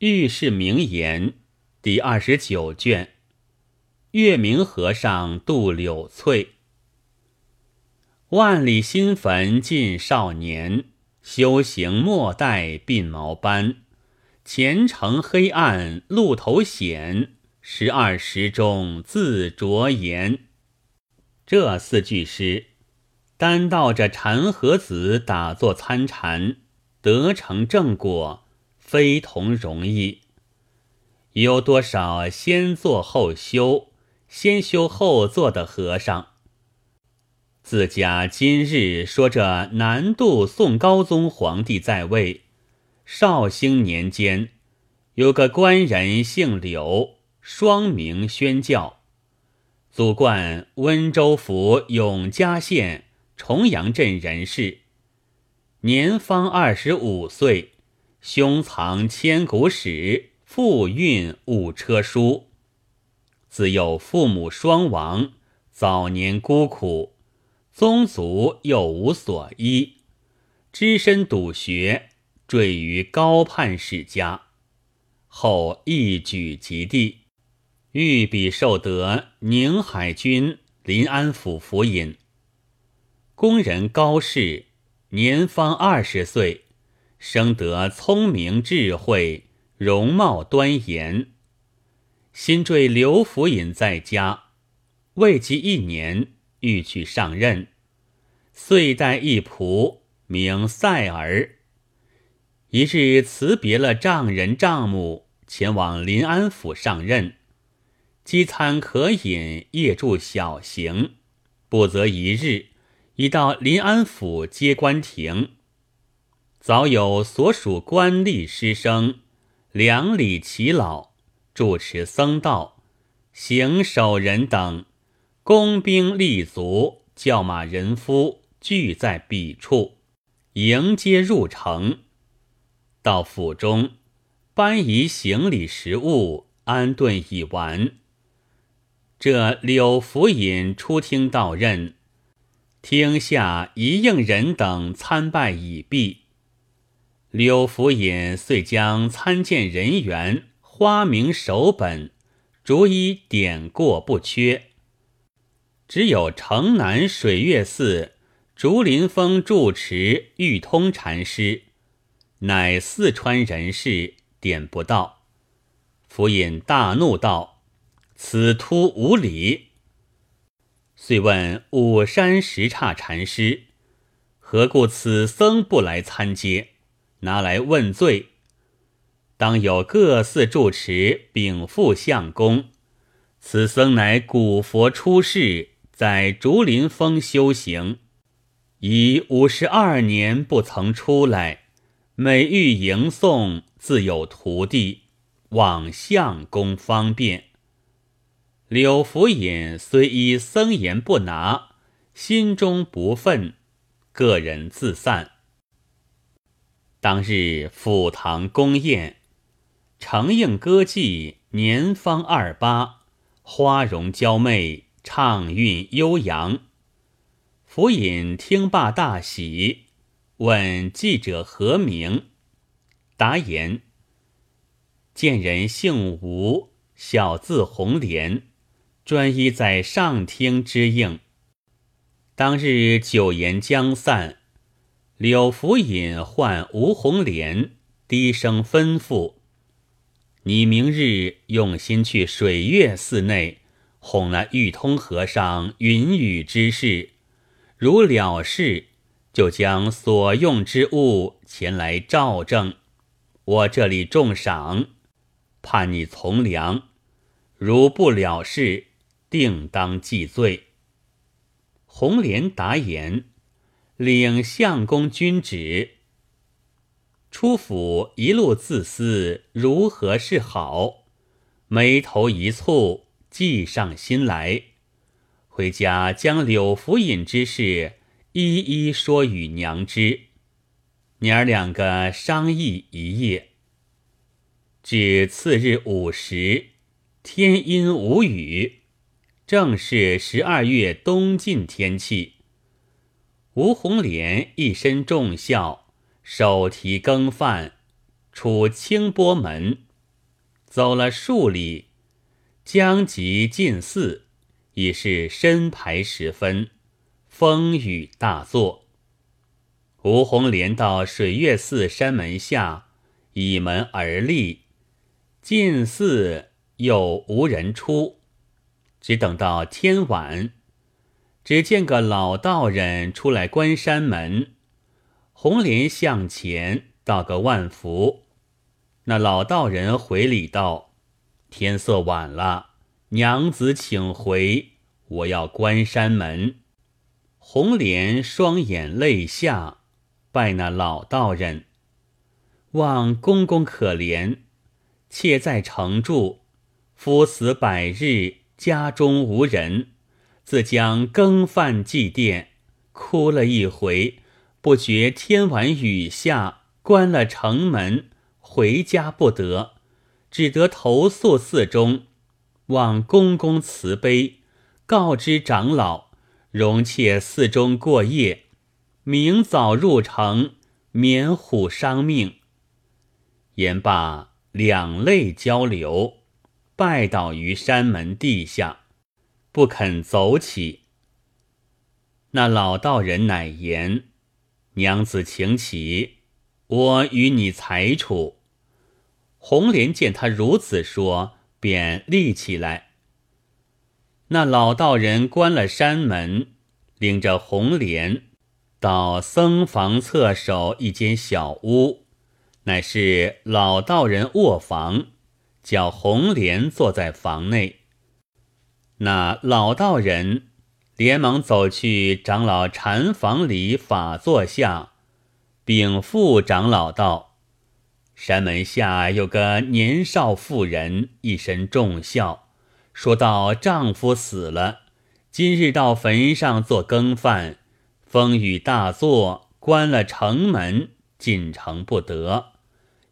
遇事名言第二十九卷。月明和尚渡柳翠。万里新坟尽少年，修行莫待鬓毛斑。前程黑暗路头险，十二时中自着言。这四句诗，单道着禅和子打坐参禅，得成正果，非同容易。有多少先做后修，先修后做的和尚？自家今日说这南渡宋高宗皇帝在位，绍兴年间，有个官人姓柳，双名宣教，祖贯温州府永嘉县重阳镇人士，年方二十五岁，胸藏千古史，腹蕴五车书。自幼父母双亡，早年孤苦。宗族又无所依，只身笃学，坠于高攀世家，后一举及第，御笔受得宁海军临安府府尹。工人高适年方二十岁，生得聪明智慧，容貌端严。新坠刘府尹在家，未及一年。欲去上任，遂带一仆名赛儿。一日辞别了丈人丈母，前往临安府上任。饥餐可饮，夜住小行，不则一日，已到临安府接官亭。早有所属官吏师生，两礼齐老，主持僧道，行守人等。工兵立足，叫马人夫聚在彼处，迎接入城。到府中，搬移行李食物，安顿已完。这柳府尹出听到任，厅下一应人等参拜已毕。柳府尹遂将参见人员、花名、手本，逐一点过不缺。只有城南水月寺竹林峰住持玉通禅师，乃四川人士，点不到。府尹大怒道：“此突无礼！”遂问五山石刹禅师：“何故此僧不来参接？拿来问罪。”当有各寺住持禀复相公：“此僧乃古佛出世。”在竹林峰修行，已五十二年不曾出来。每遇迎送，自有徒弟，望相公方便。柳府尹虽依僧言不拿，心中不忿，个人自散。当日府堂宫宴，承应歌妓年方二八，花容娇媚。畅韵悠扬，府尹听罢大喜，问记者何名？答言：见人姓吴，小字红莲，专一在上厅之应。当日酒言将散，柳福尹唤吴红莲，低声吩咐：“你明日用心去水月寺内。”哄那玉通和尚云雨之事，如了事，就将所用之物前来照证。我这里重赏，判你从良；如不了事，定当记罪。红莲答言，领相公君旨。出府一路自思如何是好，眉头一蹙。计上心来，回家将柳府尹之事一一说与娘知。娘儿两个商议一夜，至次日午时，天阴无雨，正是十二月冬尽天气。吴红莲一身重孝，手提羹饭，出清波门走了数里，将及近寺，已是申牌时分，风雨大作。吴红莲到水月寺山门下，倚门而立，进寺又无人出，只等到天晚，只见个老道人出来关山门。红莲向前道个万福，那老道人回礼道：“天色晚了，娘子请回，我要关山门。”红莲双眼泪下。拜那老道人，望公公可怜，妾在城住，夫死百日，家中无人，自将羹饭祭奠，哭了一回，不觉天晚雨下，关了城门，回家不得，只得投宿寺中，望公公慈悲，告知长老，容妾寺中过夜。明早入城，免虎伤命。言罢，两泪交流，拜倒于山门地下，不肯走起。那老道人乃言：“娘子请起，我与你裁处。”红莲见他如此说，便立起来。那老道人关了山门，领着红莲。到僧房侧首一间小屋，乃是老道人卧房，叫红莲坐在房内。那老道人连忙走去长老禅房里法座下，禀赋长老道：“山门下有个年少妇人，一身重孝，说道丈夫死了，今日到坟上做羹饭。”风雨大作，关了城门，进城不得。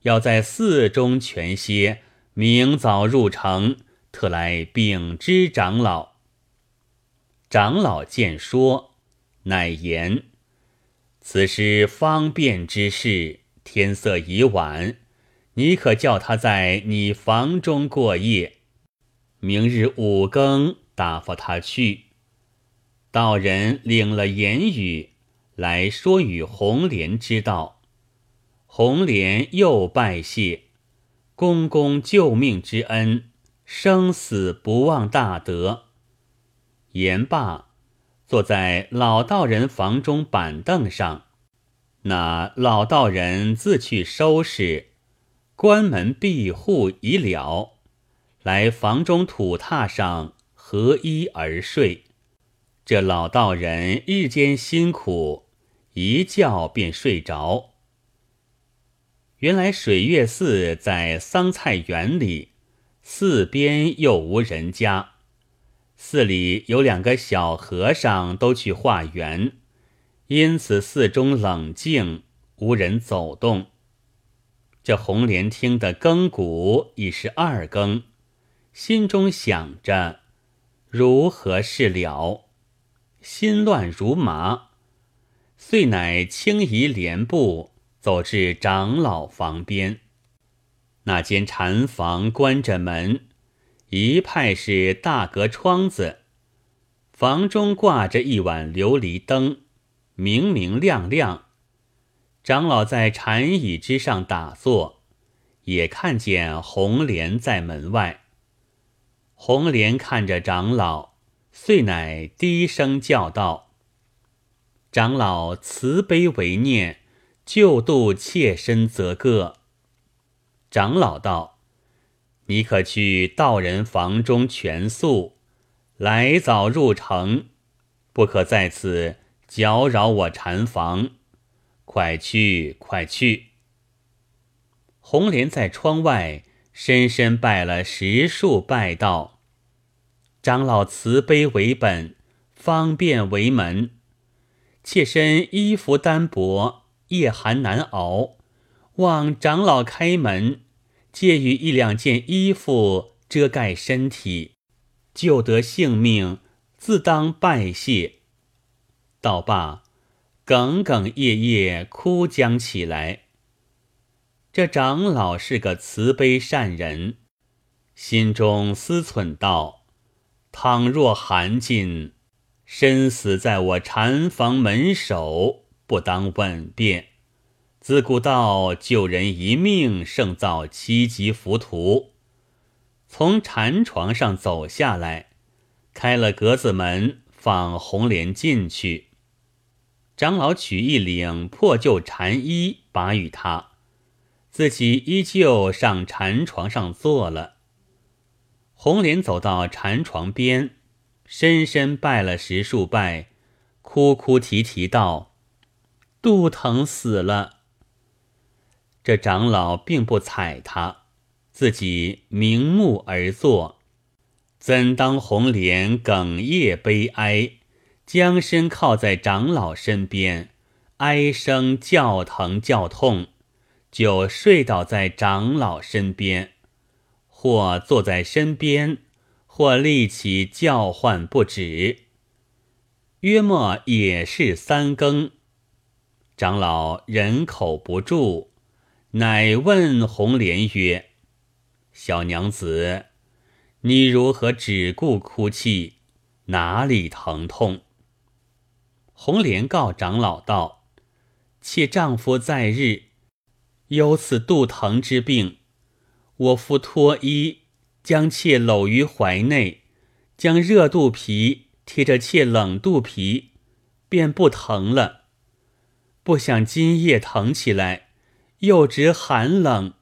要在寺中全歇，明早入城，特来禀知长老。长老见说，乃言：此事方便之事，天色已晚，你可叫他在你房中过夜，明日五更打发他去。道人领了言语来说与红莲知道，红莲又拜谢公公救命之恩，生死不忘大德。言罢，坐在老道人房中板凳上，那老道人自去收拾，关门闭户已了，来房中土榻上合衣而睡。这老道人日间辛苦，一觉便睡着。原来水月寺在桑菜园里，寺边又无人家，寺里有两个小和尚都去化缘，因此寺中冷静，无人走动。这红莲听得更鼓已是二更，心中想着如何是了。心乱如麻，遂乃轻移帘布，走至长老房边。那间禅房关着门，一派是大格窗子，房中挂着一碗琉璃灯，明明亮亮。长老在禅椅之上打坐，也看见红莲在门外。红莲看着长老。遂乃低声叫道：“长老慈悲为念，救度妾身则个。”长老道：“你可去道人房中全宿，来早入城，不可在此搅扰我禅房。快去，快去！”红莲在窗外深深拜了十数拜道。长老慈悲为本，方便为门。妾身衣服单薄，夜寒难熬，望长老开门，借予一两件衣服遮盖身体，救得性命，自当拜谢。道罢，哽哽咽咽哭将起来。这长老是个慈悲善人，心中思忖道：“倘若韩进身死在我禅房门首，不当问辩。自古道救人一命胜造七级浮屠。”从禅床上走下来，开了格子门，放红莲进去。长老取一领破旧禅衣，把与他，自己依旧上禅床上坐了。红莲走到禅床边，深深拜了十数拜，哭哭啼啼道：“肚疼死了。”这长老并不睬他，自己明目而坐，怎当红莲哽咽悲哀？将身靠在长老身边，哀声叫疼叫痛，就睡倒在长老身边，或坐在身边，或立起叫唤不止。约莫也是三更，长老忍口不住，乃问红莲曰：“小娘子，你如何只顾哭泣？哪里疼痛？”红莲告长老道：“妾丈夫在日有此肚疼之病，我夫脱衣，将妾搂于怀内，将热肚皮贴着妾冷肚皮，便不疼了。不想今夜疼起来，又值寒冷，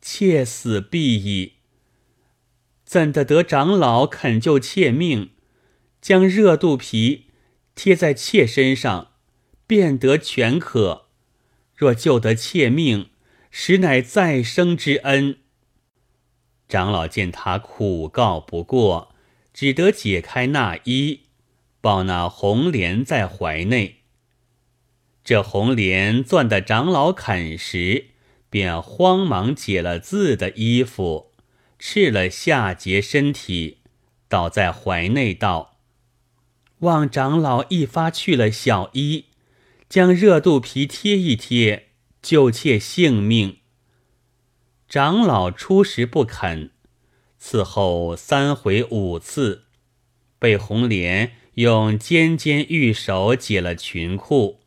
妾死必矣。怎的得长老肯救妾命，将热肚皮？”贴在妾身上，便得全可。若救得妾命，实乃再生之恩。长老见他苦告不过，只得解开那衣，抱那红莲在怀内。这红莲攥得长老肯时，便慌忙解了自的衣服，赤了下节身体，倒在怀内道。望长老一发去了小衣，将热肚皮贴一贴，救妾性命。长老初时不肯，伺候三回五次，被红莲用尖尖玉手解了裙裤，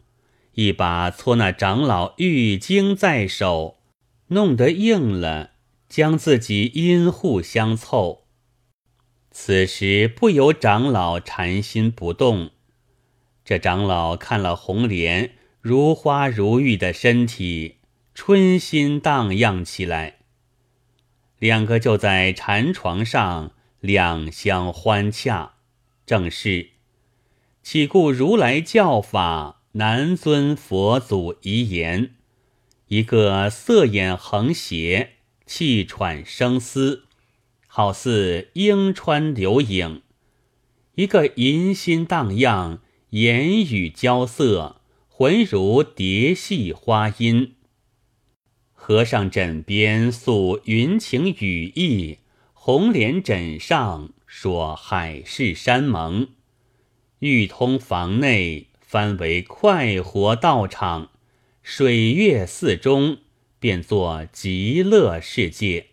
一把搓那长老玉经在手，弄得硬了，将自己阴户相凑。此时不由长老禅心不动，这长老看了红莲如花如玉的身体，春心荡漾起来。两个就在禅床上两相欢洽，正是岂顾如来教法南尊佛祖遗言，一个色眼横斜，气喘声嘶。好似莺穿流影，一个银心荡漾，言语交涩，浑如蝶戏花音。和尚枕边诉云情雨意，红莲枕上说海誓山盟。欲通房内，翻为快活道场，水月寺中，变作极乐世界。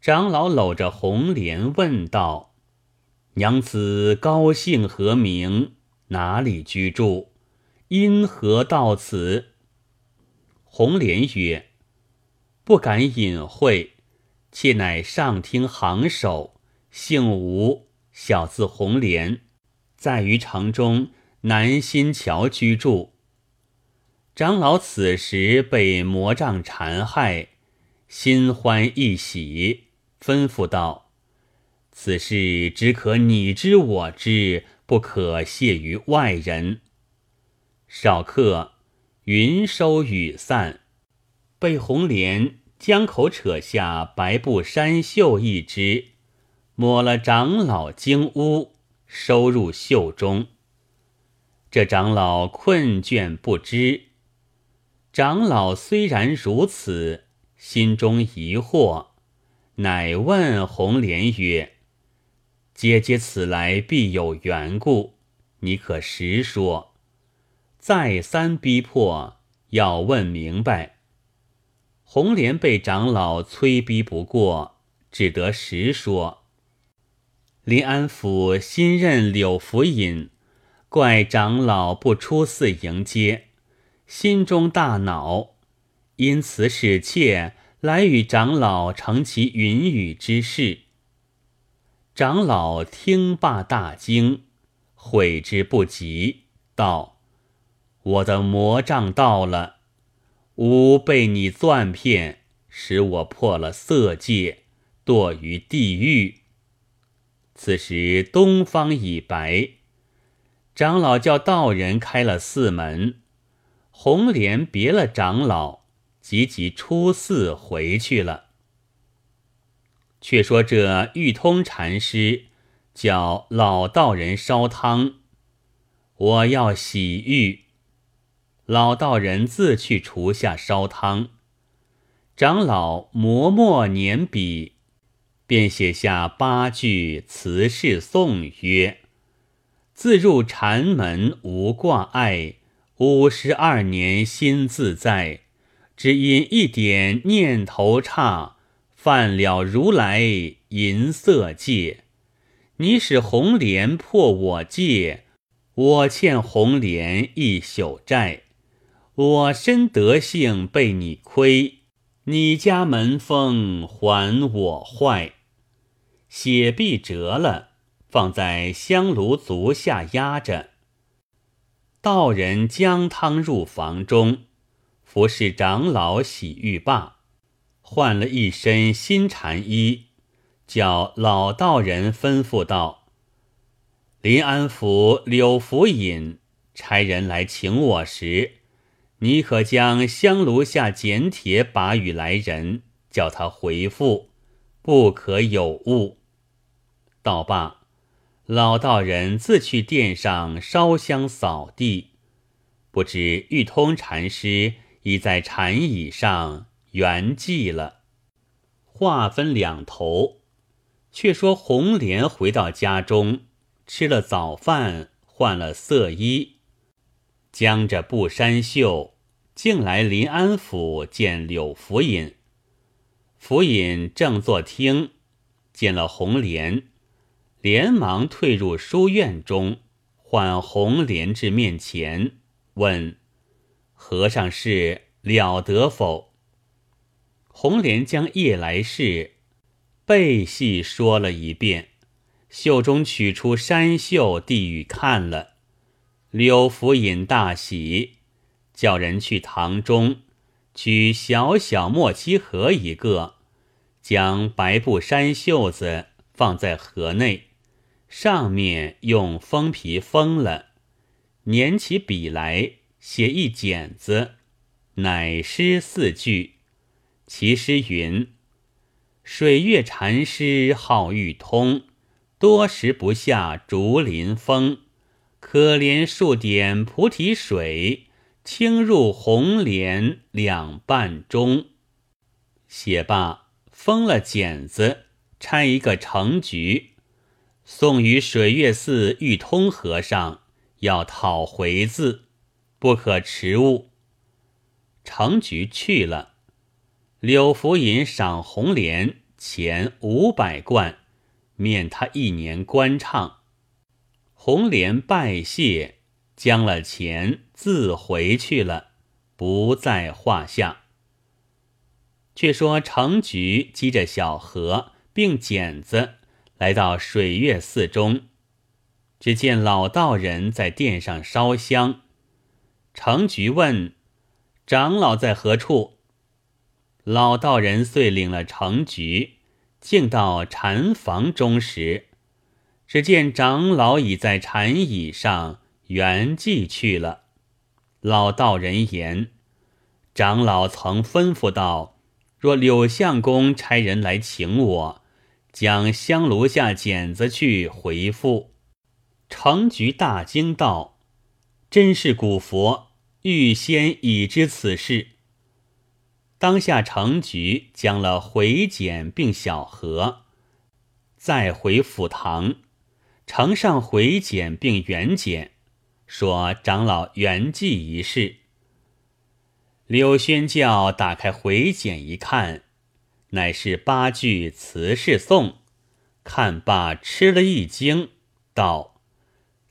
长老搂着红莲问道：“娘子高姓何名？哪里居住？因何到此？”红莲曰：“不敢隐晦，妾乃上厅行首，姓吴，小字红莲，在于城中南新桥居住。”长老此时被魔杖缠害，心欢意喜。吩咐道：“此事只可你知我知，不可泄于外人。”少客云收雨散，被红莲将口扯下白布衫袖一只，抹了长老经屋，收入袖中。这长老困倦不知。长老虽然如此，心中疑惑。乃问红莲曰：“姐姐此来必有缘故，你可实说？”再三逼迫，要问明白。红莲被长老催逼不过，只得实说。临安府新任柳福尹，怪长老不出寺迎接，心中大恼，因此使妾来与长老成其云雨之事。长老听罢大惊，悔之不及，道：“我的魔障到了，吾被你钻骗，使我破了色戒，堕于地狱。”此时东方已白，长老叫道人开了寺门，红莲别了长老，急急出寺回去了。却说这玉通禅师叫老道人烧汤，我要洗浴。老道人自去厨下烧汤，长老磨墨捻笔，便写下八句辞世颂曰：“自入禅门无挂碍，五十二年心自在，只因一点念头差。”犯了如来银色戒，你使红莲破我戒，我欠红莲一宿债。我身德性被你亏，你家门风还我坏。血壁折了，放在香炉足下压着。道人将汤入房中，服侍长老洗浴罢。换了一身新禅衣，叫老道人吩咐道：“临安府柳府尹差人来请我时，你可将香炉下简帖把与来人，叫他回复，不可有误。”道罢，老道人自去殿上烧香扫地，不知玉通禅师已在禅椅上。圆寂了。话分两头，却说红莲回到家中，吃了早饭，换了色衣，将着布衫袖，竟来临安府见柳福尹。福尹正坐听，见了红莲，连忙退入书院中，唤红莲至面前，问：“和尚是了得否？”红莲将夜来事背细说了一遍，袖中取出山袖递与看了。柳福尹大喜，叫人去堂中取小小墨漆盒一个，将白布山袖子放在盒内，上面用封皮封了，捻起笔来写一剪子，乃诗四句。其诗云：“水月禅师好欲通，多时不下竹林风。可怜数点菩提水，倾入红莲两半中。”写罢，封了剪子，拆一个成局，送于水月寺玉通和尚，要讨回字，不可迟误。成菊去了。柳福尹赏红莲钱五百贯，免他一年官唱。红莲拜谢，将了钱自回去了，不在话下。却说程菊积着小河并剪子，来到水月寺中，只见老道人在殿上烧香。程菊问：“长老在何处？”老道人遂领了程菊，进到禅房中时，只见长老已在禅椅上圆寂去了。老道人言：“长老曾吩咐道，若柳相公差人来请我，将香炉下剪子去回复。”程菊大惊道：“真是古佛，预先已知此事。”当下程菊将了回简并小盒，再回府堂，呈上回简并原简，说长老圆寂一事。柳宣教打开回简一看，乃是八句词是颂。看罢吃了一惊，道：“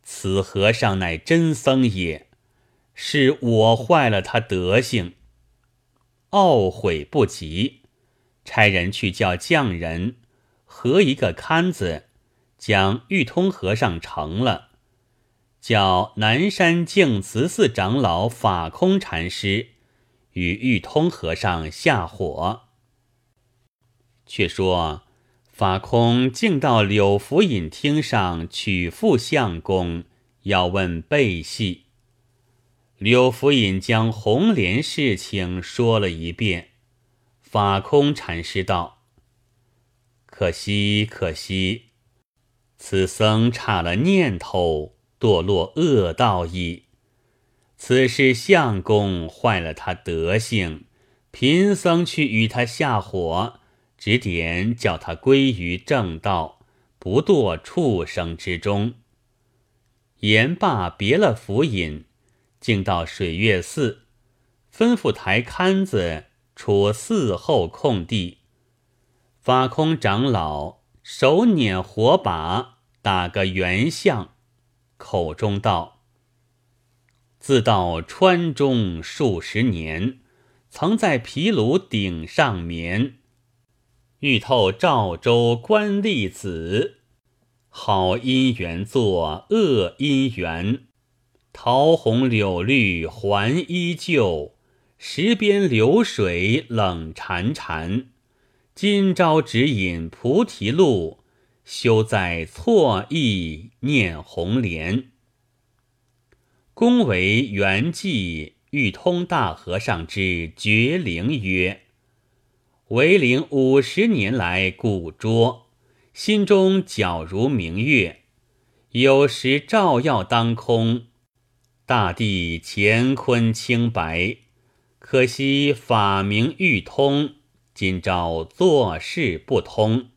此和尚乃真僧也，是我坏了他德行，懊悔不及，差人去叫匠人合一个龛子，将玉通和尚成了，叫南山净慈寺长老法空禅师与玉通和尚下火。却说。”法空竟到柳福隐厅上取复相公，要问背戏。柳福隐将红莲事情说了一遍。法空禅师道：“可惜可惜，此僧差了念头，堕落恶道矣。此事相公坏了他德性，贫僧去与他下火。”指点叫他归于正道，不堕畜生之中。言罢，别了符引，竟到水月寺，吩咐抬龛子出寺后空地。法空长老手捻火把，打个圆相，口中道：“自到川中数十年，曾在毗卢顶上眠。”欲透赵州官吏子，好姻缘作恶姻缘。桃红柳绿还依旧，石边流水冷潺潺。今朝只引菩提路，休在错意念红莲。公为圆寂欲通大和尚之绝灵曰。为灵五十年来古拙，心中皎如明月，有时照耀当空，大地乾坤清白。可惜法名欲通，今朝做事不通，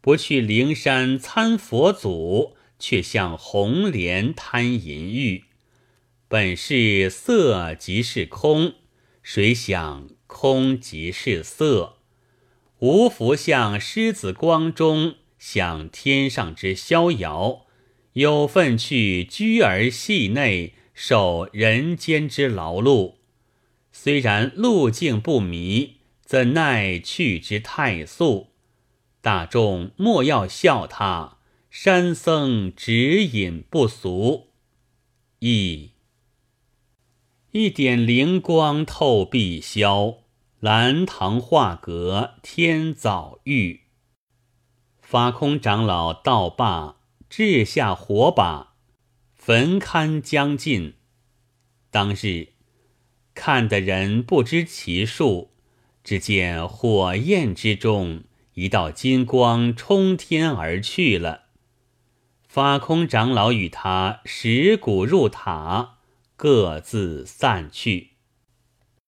不去灵山参佛祖，却向红莲贪淫欲。本是色即是空，谁想？空即是色，无福向狮子光中享天上之逍遥，有份去居而系内受人间之劳碌。虽然路径不迷，怎奈去之太速？大众莫要笑他，山僧指引不俗。一一点灵光透碧霄。蓝堂画阁天早遇，法空长老道罢，掷下火把，焚龛将尽。当日看的人不知其数，只见火焰之中一道金光冲天而去了。法空长老与他拾骨入塔，各自散去。